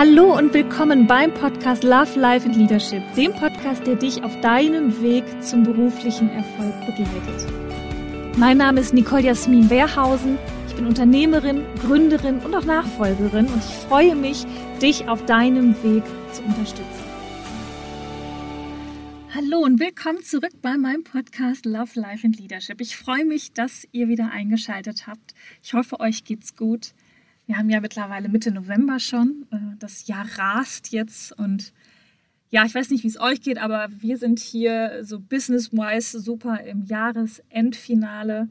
Hallo und willkommen beim Podcast Love, Life and Leadership, dem Podcast, der dich auf deinem Weg zum beruflichen Erfolg begleitet. Mein Name ist Nicole Jasmin Wehrhausen. Ich bin Unternehmerin, Gründerin und auch Nachfolgerin und ich freue mich, dich auf deinem Weg zu unterstützen. Hallo und willkommen zurück bei meinem Podcast Love, Life and Leadership. Ich freue mich, dass ihr wieder eingeschaltet habt. Ich hoffe, euch geht's gut. Wir haben ja mittlerweile Mitte November schon. Äh, das Jahr rast jetzt und ja, ich weiß nicht, wie es euch geht, aber wir sind hier so business-wise super im Jahresendfinale.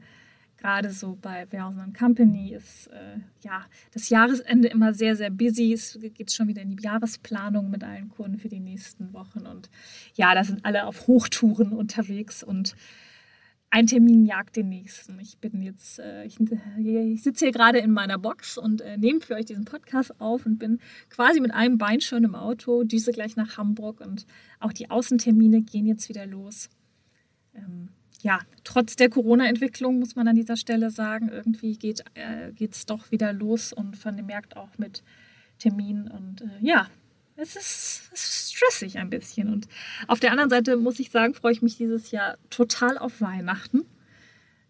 Gerade so bei Versen Company ist äh, ja das Jahresende immer sehr, sehr busy. Es geht schon wieder in die Jahresplanung mit allen Kunden für die nächsten Wochen. Und ja, da sind alle auf Hochtouren unterwegs und ein Termin jagt den nächsten. Ich bin jetzt, äh, ich, ich sitze hier gerade in meiner Box und äh, nehme für euch diesen Podcast auf und bin quasi mit einem Bein schon im Auto, düse gleich nach Hamburg und auch die Außentermine gehen jetzt wieder los. Ähm, ja, trotz der Corona-Entwicklung muss man an dieser Stelle sagen, irgendwie geht es äh, doch wieder los und vermerkt auch mit Terminen und äh, ja, es ist, es ist stressig ein bisschen. Und auf der anderen Seite muss ich sagen, freue ich mich dieses Jahr total auf Weihnachten.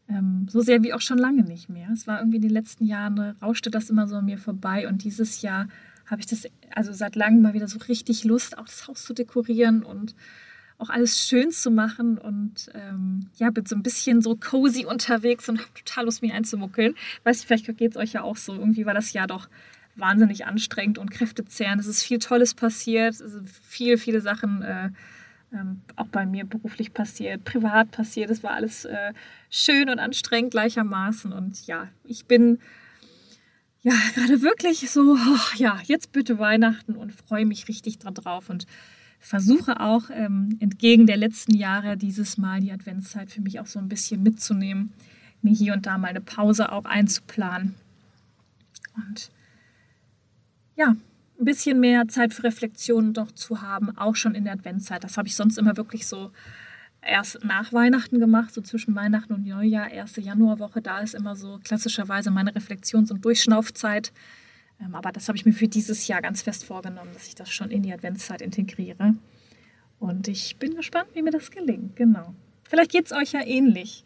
Ähm, so sehr wie auch schon lange nicht mehr. Es war irgendwie in den letzten Jahren, rauschte das immer so an mir vorbei. Und dieses Jahr habe ich das also seit langem mal wieder so richtig Lust, auch das Haus zu dekorieren und auch alles schön zu machen und ähm, ja, bin so ein bisschen so cozy unterwegs und habe total Lust, mich einzumuckeln. Weiß ich, vielleicht geht es euch ja auch so. Irgendwie war das Jahr doch wahnsinnig anstrengend und kräftezehrend. Es ist viel Tolles passiert, es sind viel, viele Sachen äh, ähm, auch bei mir beruflich passiert, privat passiert. Es war alles äh, schön und anstrengend gleichermaßen. Und ja, ich bin ja gerade wirklich so, oh, ja, jetzt bitte Weihnachten und freue mich richtig drauf und versuche auch ähm, entgegen der letzten Jahre dieses Mal die Adventszeit für mich auch so ein bisschen mitzunehmen, mir hier und da mal eine Pause auch einzuplanen. Und ja, ein bisschen mehr Zeit für Reflexion doch zu haben, auch schon in der Adventszeit. Das habe ich sonst immer wirklich so erst nach Weihnachten gemacht, so zwischen Weihnachten und Neujahr, erste Januarwoche. Da ist immer so klassischerweise meine Reflexions- und Durchschnaufzeit. Ähm, aber das habe ich mir für dieses Jahr ganz fest vorgenommen, dass ich das schon in die Adventszeit integriere. Und ich bin gespannt, wie mir das gelingt. Genau. Vielleicht geht es euch ja ähnlich.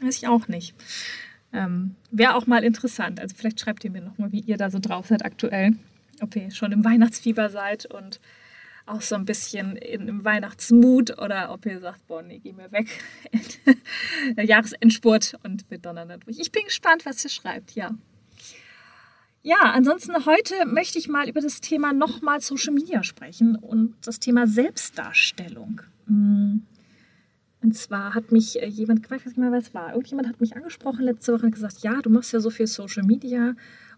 Weiß ich auch nicht. Ähm, Wäre auch mal interessant. Also vielleicht schreibt ihr mir nochmal, wie ihr da so drauf seid aktuell. Ob ihr schon im Weihnachtsfieber seid und auch so ein bisschen in, im Weihnachtsmut oder ob ihr sagt, boah, nee, geh mir weg. Jahresendspurt und wir donnern durch. Ich bin gespannt, was ihr schreibt, ja. Ja, ansonsten heute möchte ich mal über das Thema nochmal Social Media sprechen und das Thema Selbstdarstellung. Hm. Und zwar hat mich äh, jemand, ich weiß nicht mehr, was war, irgendjemand hat mich angesprochen letzte Woche und gesagt, ja, du machst ja so viel Social Media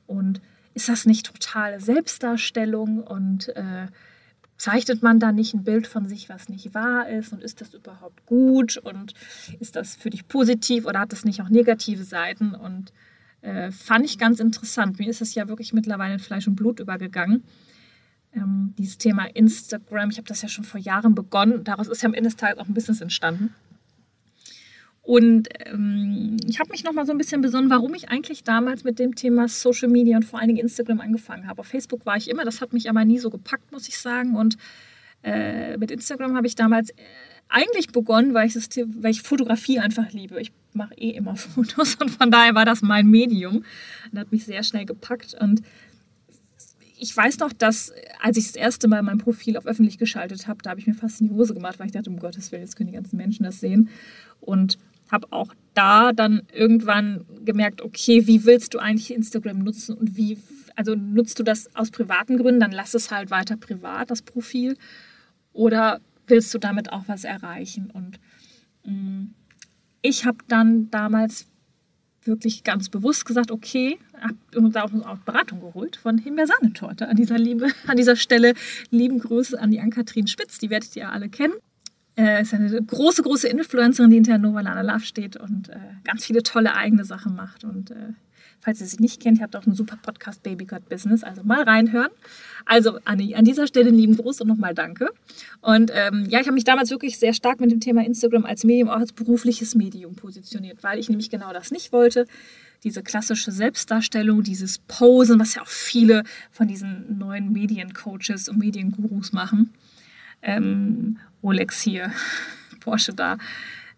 und ist das nicht totale Selbstdarstellung und äh, zeichnet man da nicht ein Bild von sich, was nicht wahr ist und ist das überhaupt gut und ist das für dich positiv oder hat das nicht auch negative Seiten und äh, fand ich ganz interessant. Mir ist es ja wirklich mittlerweile in Fleisch und Blut übergegangen ähm, dieses Thema Instagram. Ich habe das ja schon vor Jahren begonnen. Daraus ist ja am Ende des Tages auch ein Business entstanden. Und ähm, ich habe mich noch mal so ein bisschen besonnen, warum ich eigentlich damals mit dem Thema Social Media und vor allen Dingen Instagram angefangen habe. Auf Facebook war ich immer, das hat mich aber nie so gepackt, muss ich sagen. Und äh, mit Instagram habe ich damals äh, eigentlich begonnen, weil ich, das, weil ich Fotografie einfach liebe. Ich mache eh immer Fotos und von daher war das mein Medium. Und hat mich sehr schnell gepackt. Und ich weiß noch, dass als ich das erste Mal mein Profil auf öffentlich geschaltet habe, da habe ich mir fast in die Hose gemacht, weil ich dachte, um Gottes Willen, jetzt können die ganzen Menschen das sehen. Und habe auch da dann irgendwann gemerkt, okay, wie willst du eigentlich Instagram nutzen und wie, also nutzt du das aus privaten Gründen, dann lass es halt weiter privat, das Profil. Oder willst du damit auch was erreichen? Und mh, mm, ich habe dann damals wirklich ganz bewusst gesagt, okay, habe da auch Beratung geholt von Himbeersahnetorte. An dieser Liebe, an dieser Stelle lieben Grüße an die Ann-Kathrin Spitz, die werdet ihr alle kennen. Äh, ist eine große, große Influencerin, die hinter Nova Lana Love steht und äh, ganz viele tolle eigene Sachen macht. Und äh, falls ihr sie nicht kennt, ihr habt auch einen super Podcast Baby God Business, also mal reinhören. Also Anni, an dieser Stelle lieben Gruß und nochmal danke. Und ähm, ja, ich habe mich damals wirklich sehr stark mit dem Thema Instagram als Medium, auch als berufliches Medium positioniert, weil ich nämlich genau das nicht wollte diese klassische Selbstdarstellung, dieses Posen, was ja auch viele von diesen neuen Mediencoaches und Mediengurus machen. Ähm, Rolex hier, Porsche da.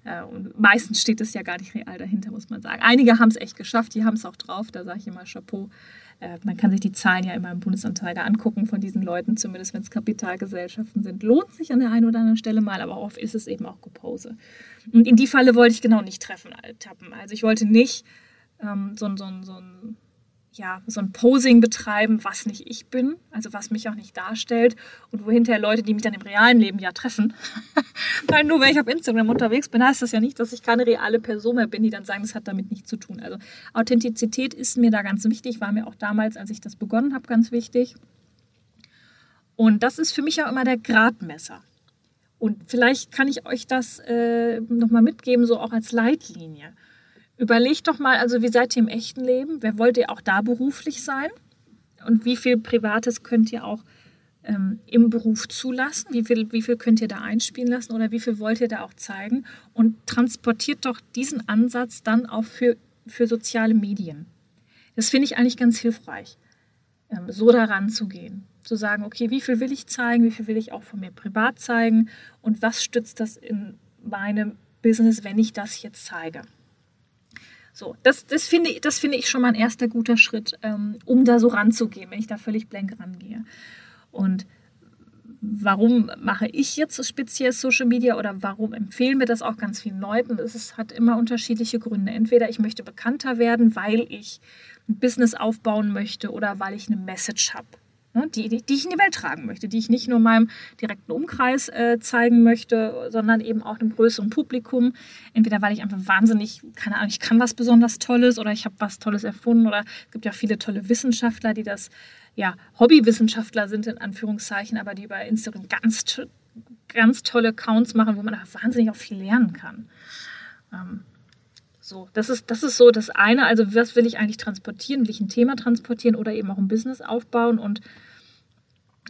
Äh, und meistens steht es ja gar nicht real dahinter, muss man sagen. Einige haben es echt geschafft, die haben es auch drauf, da sage ich immer Chapeau. Äh, man kann sich die Zahlen ja immer im Bundesanzeiger angucken von diesen Leuten, zumindest wenn es Kapitalgesellschaften sind. Lohnt sich an der einen oder anderen Stelle mal, aber oft ist es eben auch Gepose. Und in die Falle wollte ich genau nicht treffen, tappen. Also ich wollte nicht ähm, so, so, so ein ja, so ein Posing betreiben, was nicht ich bin, also was mich auch nicht darstellt und wo hinterher Leute, die mich dann im realen Leben ja treffen, weil nur wenn ich auf Instagram unterwegs bin, heißt das ja nicht, dass ich keine reale Person mehr bin, die dann sagen, das hat damit nichts zu tun. Also Authentizität ist mir da ganz wichtig, war mir auch damals, als ich das begonnen habe, ganz wichtig. Und das ist für mich auch immer der Gradmesser. Und vielleicht kann ich euch das äh, nochmal mitgeben, so auch als Leitlinie. Überlegt doch mal, also wie seid ihr im echten Leben? Wer wollt ihr auch da beruflich sein? Und wie viel Privates könnt ihr auch ähm, im Beruf zulassen? Wie viel, wie viel könnt ihr da einspielen lassen oder wie viel wollt ihr da auch zeigen? Und transportiert doch diesen Ansatz dann auch für, für soziale Medien. Das finde ich eigentlich ganz hilfreich, ähm, so daran zu gehen. Zu sagen, okay, wie viel will ich zeigen, wie viel will ich auch von mir privat zeigen und was stützt das in meinem Business, wenn ich das jetzt zeige. So, das, das, finde, das finde ich schon mal ein erster guter Schritt, ähm, um da so ranzugehen, wenn ich da völlig blank rangehe. Und warum mache ich jetzt speziell Social Media oder warum empfehlen mir das auch ganz vielen Leuten? Es hat immer unterschiedliche Gründe. Entweder ich möchte bekannter werden, weil ich ein Business aufbauen möchte oder weil ich eine Message habe ne, die, die, die, ich in die Welt tragen möchte, die ich nicht nur meinem direkten Umkreis äh, zeigen möchte, sondern eben auch einem größeren Publikum. Entweder weil ich einfach wahnsinnig, keine Ahnung, ich kann was besonders Tolles oder ich habe was Tolles erfunden oder es gibt ja viele tolle Wissenschaftler, die das, ja, Hobbywissenschaftler sind in Anführungszeichen, aber die bei Instagram ganz, ganz tolle Accounts machen, wo man wahnsinnig auch viel lernen kann. Ähm, so, das ist, das ist so das eine. Also, was will ich eigentlich transportieren? Will ich ein Thema transportieren oder eben auch ein Business aufbauen? Und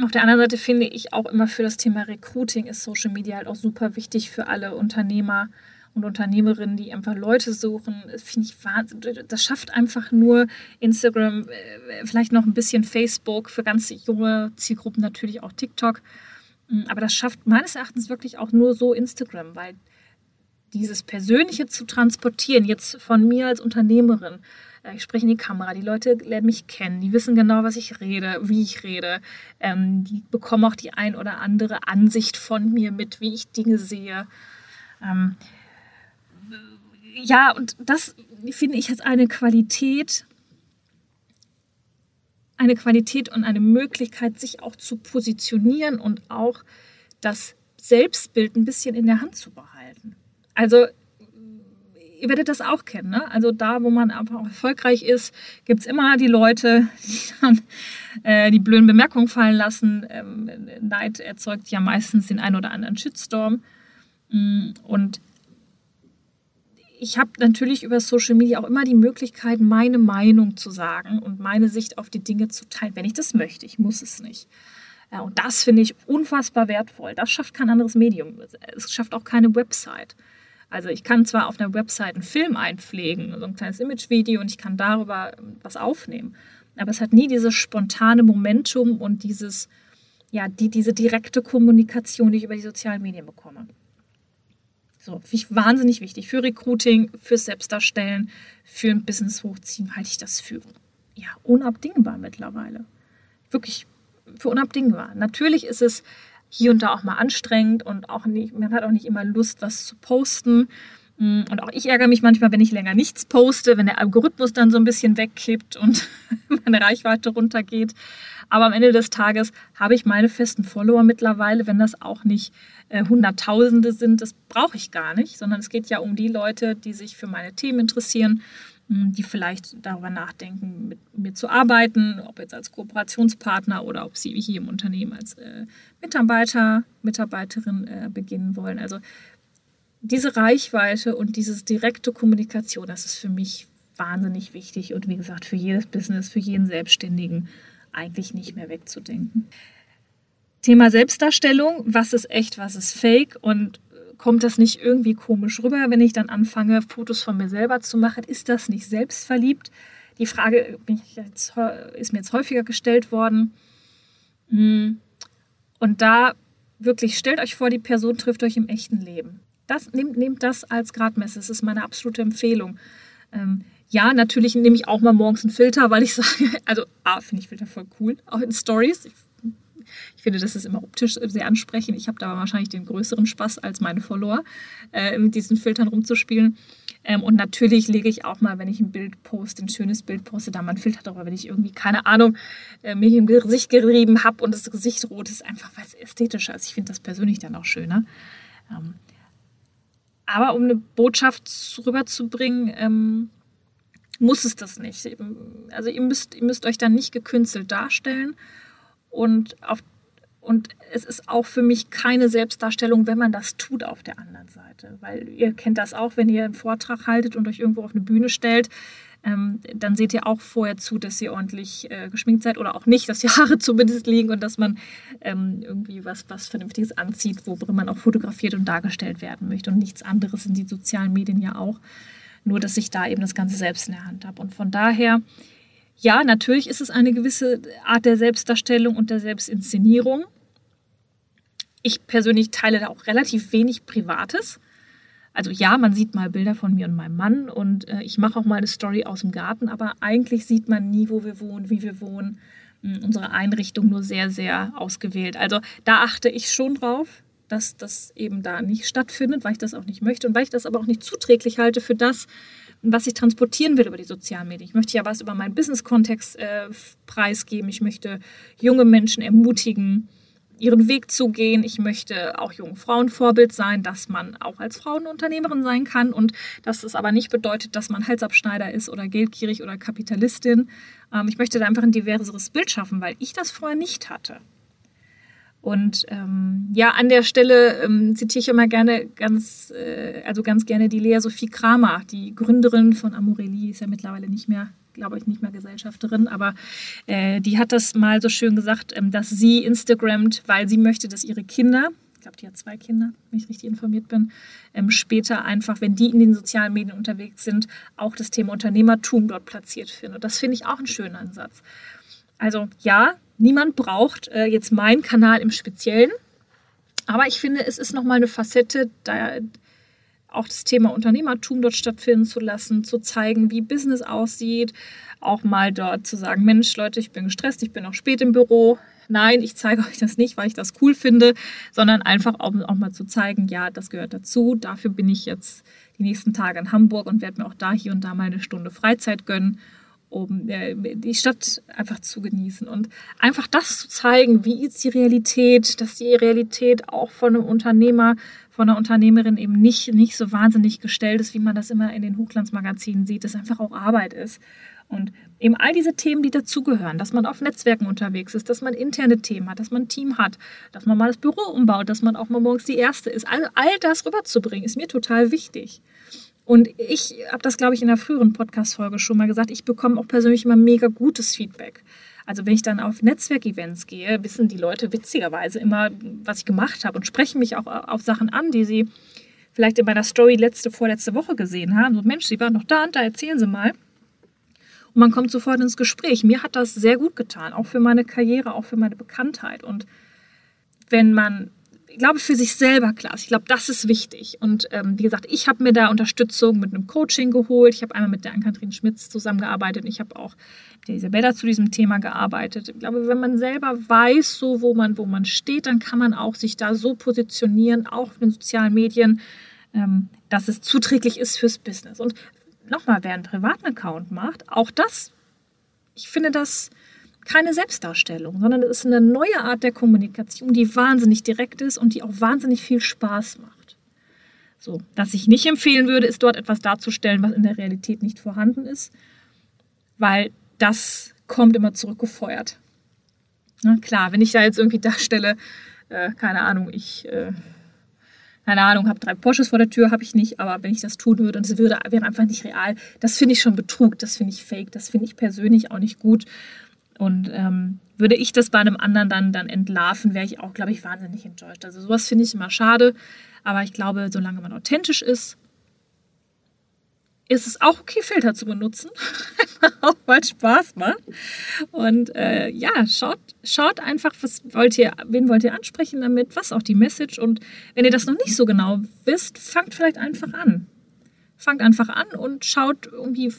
auf der anderen Seite finde ich auch immer für das Thema Recruiting ist Social Media halt auch super wichtig für alle Unternehmer und Unternehmerinnen, die einfach Leute suchen. Das finde ich wahnsinnig. Das schafft einfach nur Instagram, äh, vielleicht noch ein bisschen Facebook, für ganz junge Zielgruppen natürlich auch TikTok. Aber das schafft meines Erachtens wirklich auch nur so Instagram, weil dieses Persönliche zu transportieren, jetzt von mir als Unternehmerin. Äh, ich spreche in die Kamera, die Leute lernen mich kennen, die wissen genau, was ich rede, wie ich rede. Ähm, die bekommen auch die ein oder andere Ansicht von mir mit, wie ich Dinge sehe. Ähm, ja, und das finde ich jetzt eine Qualität, eine Qualität und eine Möglichkeit, sich auch zu positionieren und auch das Selbstbild ein bisschen in der Hand zu behalten. Also ihr werdet das auch kennen. Ne? Also da, wo man einfach erfolgreich ist, gibt es immer die Leute, die dann äh, die blöden Bemerkungen fallen lassen. Ähm, Neid erzeugt ja meistens den einen oder anderen Shitstorm. Mm, und ich habe natürlich über Social Media auch immer die Möglichkeit, meine Meinung zu sagen und meine Sicht auf die Dinge zu teilen, wenn ich das möchte. Ich muss es nicht. Ja, und das finde ich unfassbar wertvoll. Das schafft kein anderes Medium. Es schafft auch keine Website. Also ich kann zwar auf einer Website einen Film einpflegen, so ein kleines Imagevideo und ich kann darüber was aufnehmen, aber es hat nie dieses spontane Momentum und dieses, ja, die, diese direkte Kommunikation, die ich über die sozialen Medien bekomme. So, wahnsinnig wichtig. Für Recruiting, fürs Selbstdarstellen, für ein Business hochziehen halte ich das für ja, unabdingbar mittlerweile. Wirklich für unabdingbar. Natürlich ist es hier und da auch mal anstrengend und auch nicht, man hat auch nicht immer Lust, was zu posten. Mm, und auch ich ärgere mich manchmal, wenn ich länger nichts poste, wenn der Algorithmus dann so ein bisschen wegkippt und meine Reichweite runtergeht. Aber am Ende des Tages habe ich meine festen Follower mittlerweile, wenn das auch nicht äh, Hunderttausende sind, das brauche ich gar nicht, sondern es geht ja um die Leute, die sich für meine Themen interessieren die vielleicht darüber nachdenken, mit mir zu arbeiten, ob jetzt als Kooperationspartner oder ob sie hier im Unternehmen als äh, Mitarbeiter, Mitarbeiterin äh, beginnen wollen. Also diese Reichweite und diese direkte Kommunikation, das ist für mich wahnsinnig wichtig und wie gesagt für jedes Business, für jeden Selbstständigen eigentlich nicht mehr wegzudenken. Thema Selbstdarstellung, was ist echt, was ist fake und kommt das nicht irgendwie komisch rüber, wenn ich dann anfange, Fotos von mir selber zu machen? Ist das nicht selbstverliebt? Die Frage jetzt, ist mir jetzt häufiger gestellt worden. Hm. Und da wirklich, stellt euch vor, die Person trifft euch im echten Leben. Das, nehmt, nehmt das als Gradmesser. Das ist meine absolute Empfehlung. Ähm, ja, natürlich nehme ich auch mal morgens einen Filter, weil ich sage, also A, finde ich Filter voll cool, auch in Stories. Ich, ich finde, das ist immer optisch sehr ansprechend. Ich habe da wahrscheinlich den größeren Spaß als meine Follower, äh, mit diesen Filtern rumzuspielen. Ähm, und natürlich lege ich auch mal, wenn ich ein Bild poste, ein schönes Bild poste, da mal einen Filter drüber, wenn ich irgendwie, keine Ahnung, äh, mich im Gesicht gerieben habe und das Gesicht rot ist, einfach weil es ästhetischer ist. Ich finde das persönlich dann auch schöner. Ähm, aber um eine Botschaft rüberzubringen, ähm, muss es das nicht. Also ihr müsst, ihr müsst euch dann nicht gekünstelt darstellen. Und, auf, und es ist auch für mich keine Selbstdarstellung, wenn man das tut auf der anderen Seite. Weil ihr kennt das auch, wenn ihr einen Vortrag haltet und euch irgendwo auf eine Bühne stellt, ähm, dann seht ihr auch vorher zu, dass ihr ordentlich äh, geschminkt seid oder auch nicht, dass die Haare zumindest liegen und dass man ähm, irgendwie was, was Vernünftiges anzieht, worin man auch fotografiert und dargestellt werden möchte. Und nichts anderes sind die sozialen Medien ja auch. Nur, dass ich da eben das Ganze selbst in der Hand habe. Und von daher, ja, natürlich ist es eine gewisse Art der Selbstdarstellung und der Selbstinszenierung. Ich persönlich teile da auch relativ wenig Privates. Also ja, man sieht mal Bilder von mir und meinem Mann und äh, ich mache auch mal eine Story aus dem Garten, aber eigentlich sieht man nie, wo wir wohnen, wie wir wohnen. Hm, unsere Einrichtung nur sehr, sehr ausgewählt. Also da achte ich schon drauf, dass das eben da nicht stattfindet, weil ich das auch nicht möchte und weil ich das aber auch nicht zuträglich halte für das, was ich transportieren will über die sozialen Medien. Ich möchte ja was über meinen Business-Kontext äh, preisgeben. Ich möchte junge Menschen ermutigen, ihren Weg zu gehen. Ich möchte auch jungen Frauen Vorbild sein, dass man auch als Frau eine Unternehmerin sein kann und dass es aber nicht bedeutet, dass man Halsabschneider ist oder geldgierig oder Kapitalistin. Ähm, ich möchte da einfach ein diverseres Bild schaffen, weil ich das vorher nicht hatte. Und ähm, ja, an der Stelle ähm, zitiere ich immer gerne ganz, äh, also ganz gerne die Lea Sophie Kramer, die Gründerin von Amorelli, ist ja mittlerweile nicht mehr, glaube ich, nicht mehr Gesellschafterin, aber äh, die hat das mal so schön gesagt, ähm, dass sie Instagrammt, weil sie möchte, dass ihre Kinder, ich glaube, die hat zwei Kinder, wenn ich richtig informiert bin, ähm, später einfach, wenn die in den sozialen Medien unterwegs sind, auch das Thema Unternehmertum dort platziert finden. Und das finde ich auch einen schönen Ansatz. Also ja, niemand braucht äh, jetzt meinen Kanal im Speziellen. Aber ich finde, es ist nochmal eine Facette, da auch das Thema Unternehmertum dort stattfinden zu lassen, zu zeigen, wie Business aussieht, auch mal dort zu sagen, Mensch, Leute, ich bin gestresst, ich bin auch spät im Büro. Nein, ich zeige euch das nicht, weil ich das cool finde, sondern einfach auch, auch mal zu zeigen, ja, das gehört dazu. Dafür bin ich jetzt die nächsten Tage in Hamburg und werde mir auch da hier und da mal eine Stunde Freizeit gönnen um die Stadt einfach zu genießen und einfach das zu zeigen, wie ist die Realität, dass die Realität auch von einem Unternehmer, von einer Unternehmerin eben nicht, nicht so wahnsinnig gestellt ist, wie man das immer in den Hochglanzmagazinen sieht, dass einfach auch Arbeit ist. Und eben all diese Themen, die dazugehören, dass man auf Netzwerken unterwegs ist, dass man interne Themen hat, dass man ein Team hat, dass man mal das Büro umbaut, dass man auch mal morgens die Erste ist. All, all das rüberzubringen, ist mir total wichtig. Und ich habe das, glaube ich, in einer früheren Podcast-Folge schon mal gesagt, ich bekomme auch persönlich immer mega gutes Feedback. Also wenn ich dann auf Netzwerkevents gehe, wissen die Leute witzigerweise immer, was ich gemacht habe und sprechen mich auch auf Sachen an, die sie vielleicht in meiner Story letzte, vorletzte Woche gesehen haben. So, Mensch, sie waren noch da und da, erzählen Sie mal. Und man kommt sofort ins Gespräch. Mir hat das sehr gut getan, auch für meine Karriere, auch für meine Bekanntheit. Und wenn man ich glaube, für sich selber klar ist. Ich glaube, das ist wichtig. Und ähm, wie gesagt, ich habe mir da Unterstützung mit einem Coaching geholt. Ich habe einmal mit der Ann-Kathrin Schmitz zusammengearbeitet. Ich habe auch mit der Isabella zu diesem Thema gearbeitet. Ich glaube, wenn man selber weiß, so wo man, wo man steht, dann kann man auch sich da so positionieren, auch auf den sozialen Medien, ähm, dass es zuträglich ist fürs Business. Und nochmal, wer einen privaten Account macht, auch das, ich finde das keine Selbstdarstellung, sondern es ist eine neue Art der Kommunikation, die wahnsinnig direkt ist und die auch wahnsinnig viel Spaß macht. So, was ich nicht empfehlen würde, ist dort etwas darzustellen, was in der Realität nicht vorhanden ist, weil das kommt immer zurückgefeuert. Na, klar, wenn ich da jetzt irgendwie darstelle, äh, keine Ahnung, ich, äh, keine Ahnung, habe drei Porsches vor der Tür, habe ich nicht, aber wenn ich das tun würde und es würde, wäre einfach nicht real, das finde ich schon Betrug, das finde ich fake, das finde ich persönlich auch nicht gut. Und ähm, würde ich das bei einem anderen dann, dann entlarven, wäre ich auch, glaube ich, wahnsinnig enttäuscht. Also sowas finde ich immer schade. Aber ich glaube, solange man authentisch ist, ist es auch okay, Filter zu benutzen, auch weil Spaß macht. Und äh, ja, schaut, schaut einfach, was wollt ihr, wen wollt ihr ansprechen damit, was auch die Message. Und wenn ihr das noch nicht so genau wisst, fangt vielleicht einfach an. Fangt einfach an und schaut irgendwie,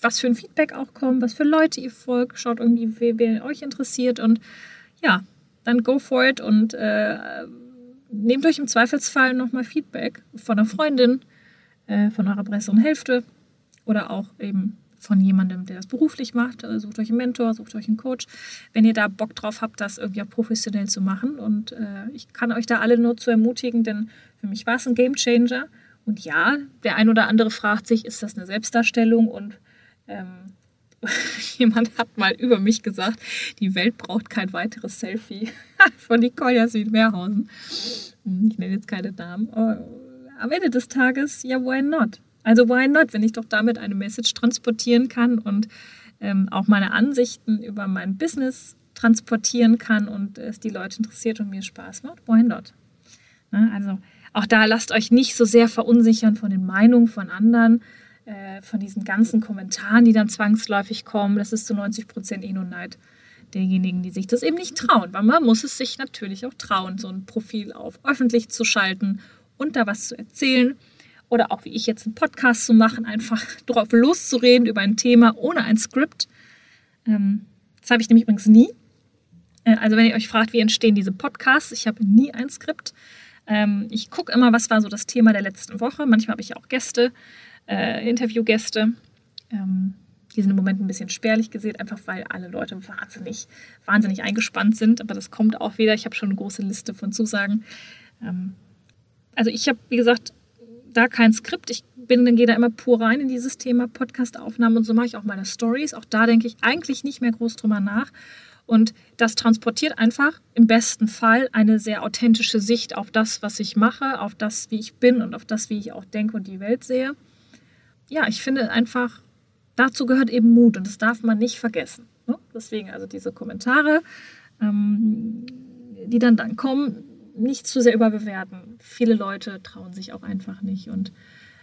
was für ein Feedback auch kommt, was für Leute ihr folgt, schaut irgendwie, wer, wer euch interessiert und ja, dann go for it und äh, nehmt euch im Zweifelsfall nochmal Feedback von einer Freundin, äh, von eurer besseren Hälfte oder auch eben von jemandem, der das beruflich macht. Also sucht euch einen Mentor, sucht euch einen Coach, wenn ihr da Bock drauf habt, das irgendwie auch professionell zu machen. Und äh, ich kann euch da alle nur zu ermutigen, denn für mich war es ein Game Changer. Und ja, der ein oder andere fragt sich, ist das eine Selbstdarstellung? Und ähm, jemand hat mal über mich gesagt, die Welt braucht kein weiteres Selfie von Nicole Jasmin Mehrhausen. Hm, ich nenne jetzt keine Namen. Aber am Ende des Tages, ja, why not? Also why not, wenn ich doch damit eine Message transportieren kann und ähm, auch meine Ansichten über mein Business transportieren kann und es die Leute interessiert und mir Spaß macht, why not? Na, also auch da lasst euch nicht so sehr verunsichern von den Meinungen von anderen, äh, von diesen ganzen Kommentaren, die dann zwangsläufig kommen. Das ist zu 90 Prozent eh nur Neid derjenigen, die sich das eben nicht trauen. Weil man muss es sich natürlich auch trauen, so ein Profil auf öffentlich zu schalten und da was zu erzählen oder auch wie ich jetzt einen Podcast zu machen, einfach drauf loszureden über ein Thema ohne ein Skript. Ähm, das habe ich nämlich übrigens nie. Äh, also wenn ihr euch fragt, wie entstehen diese Podcasts, ich habe nie ein Skript. Ähm, ich gucke immer, was war so das Thema der letzten Woche. Manchmal habe ich auch Gäste, äh, Interviewgäste. Ähm, die sind im Moment ein bisschen spärlich gesehen, einfach weil alle Leute wahnsinnig, wahnsinnig eingespannt sind. Aber das kommt auch wieder. Ich habe schon eine große Liste von Zusagen. Ähm, also ich habe, wie gesagt, da kein Skript. Ich bin, gehe da immer pur rein in dieses Thema Podcast-Aufnahmen und so mache ich auch meine Stories. Auch da denke ich eigentlich nicht mehr groß drüber nach. Und das transportiert einfach im besten Fall eine sehr authentische Sicht auf das, was ich mache, auf das, wie ich bin und auf das, wie ich auch denke und die Welt sehe. Ja, ich finde einfach, dazu gehört eben Mut und das darf man nicht vergessen. Ne? Deswegen also diese Kommentare, ähm, die dann, dann kommen, nicht zu sehr überbewerten. Viele Leute trauen sich auch einfach nicht und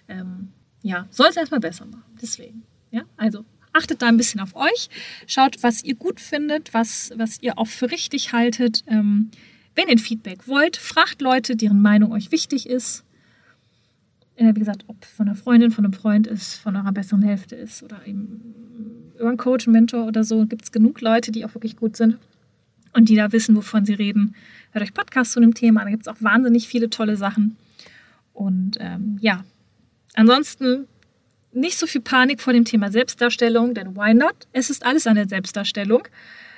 ähm, ja, soll es erstmal besser machen. Deswegen, ja, also achtet da ein bisschen auf euch, schaut, was ihr gut findet, was, was ihr auch für richtig haltet. Ähm, wenn ihr Feedback wollt, fragt Leute, deren Meinung euch wichtig ist. Äh, wie gesagt, ob von einer Freundin, von einem Freund ist, von eurer besseren Hälfte ist oder eben über einen Coach, einen Mentor oder so, gibt es genug Leute, die auch wirklich gut sind und die da wissen, wovon sie reden. Hört euch Podcasts zu dem Thema, da gibt es auch wahnsinnig viele tolle Sachen. Und ähm, ja, ansonsten nicht so viel Panik vor dem Thema Selbstdarstellung, denn why not? Es ist alles eine Selbstdarstellung.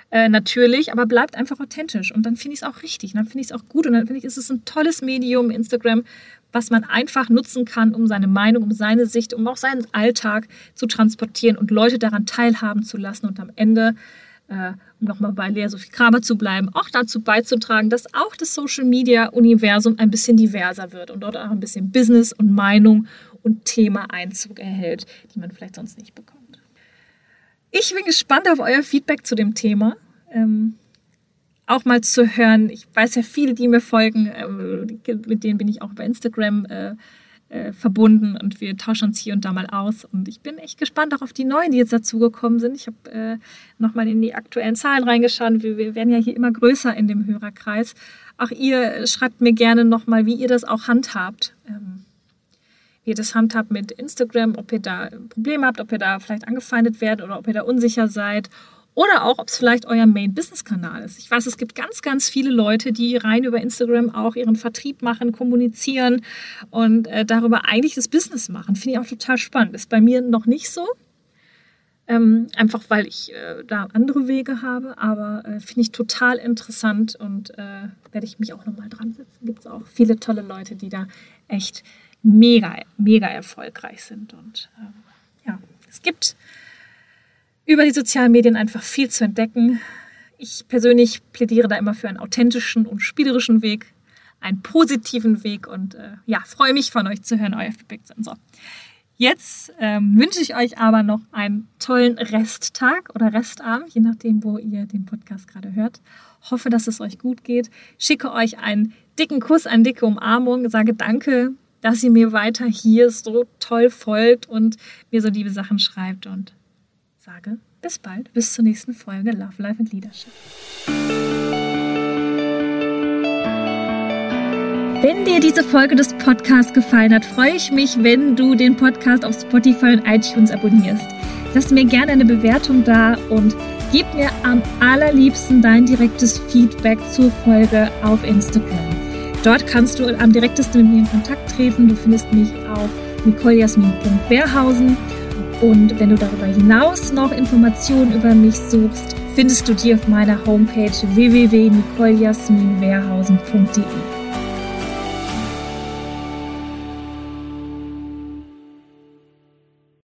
Äh, natürlich, aber bleibt einfach authentisch. Und dann finde ich es auch richtig. Und dann finde ich es auch gut. Und dann finde ich, ist es ein tolles Medium, Instagram, was man einfach nutzen kann, um seine Meinung, um seine Sicht, um auch seinen Alltag zu transportieren und Leute daran teilhaben zu lassen. Und am Ende äh, um nochmal bei Lea Sophie Kramer zu bleiben, auch dazu beizutragen, dass auch das Social Media Universum ein bisschen diverser wird und dort auch ein bisschen Business und Meinung und Thema Einzug erhält, die man vielleicht sonst nicht bekommt. Ich bin gespannt auf euer Feedback zu dem Thema. Ähm, auch mal zu hören. Ich weiß ja viele, die mir folgen, äh, mit denen bin ich auch bei Instagram äh, äh, verbunden und wir tauschen uns hier und da mal aus. Und ich bin echt gespannt auch auf die neuen, die jetzt dazugekommen sind. Ich habe äh, nochmal in die aktuellen Zahlen reingeschaut. Wir, wir, werden ja hier immer größer in dem Hörerkreis. Auch ihr schreibt mir gerne nochmal, wie ihr das auch handhabt. Ähm, wie ihr das handhabt mit Instagram, ob ihr da Probleme habt, ob ihr da vielleicht angefeindet werdet oder ob ihr da unsicher seid oder auch, ob es vielleicht euer Main-Business-Kanal ist. Ich weiß, es gibt ganz, ganz viele Leute, die rein über Instagram auch ihren Vertrieb machen, kommunizieren und äh, darüber eigentlich das Business machen. Finde ich auch total spannend. Ist bei mir noch nicht so. Ähm, einfach weil ich äh, da andere Wege habe, aber äh, finde ich total interessant und äh, werde ich mich auch nochmal dran setzen. Gibt es auch viele tolle Leute, die da echt mega, mega erfolgreich sind. Und ähm, ja, es gibt über die sozialen Medien einfach viel zu entdecken. Ich persönlich plädiere da immer für einen authentischen und spielerischen Weg, einen positiven Weg und äh, ja, freue mich von euch zu hören, euer Feedback. So. Jetzt ähm, wünsche ich euch aber noch einen tollen Resttag oder Restabend, je nachdem, wo ihr den Podcast gerade hört. Hoffe, dass es euch gut geht. Schicke euch einen dicken Kuss, eine dicke Umarmung. Sage danke, dass ihr mir weiter hier so toll folgt und mir so liebe Sachen schreibt. Und sage bis bald, bis zur nächsten Folge Love, Life and Leadership. Wenn dir diese Folge des Podcasts gefallen hat, freue ich mich, wenn du den Podcast auf Spotify und iTunes abonnierst. Lass mir gerne eine Bewertung da und gib mir am allerliebsten dein direktes Feedback zur Folge auf Instagram. Dort kannst du am direktesten mit mir in Kontakt treten. Du findest mich auf nicolejasmin.wehrhausen. Und wenn du darüber hinaus noch Informationen über mich suchst, findest du die auf meiner Homepage www.nicolejasminwehrhausen.de.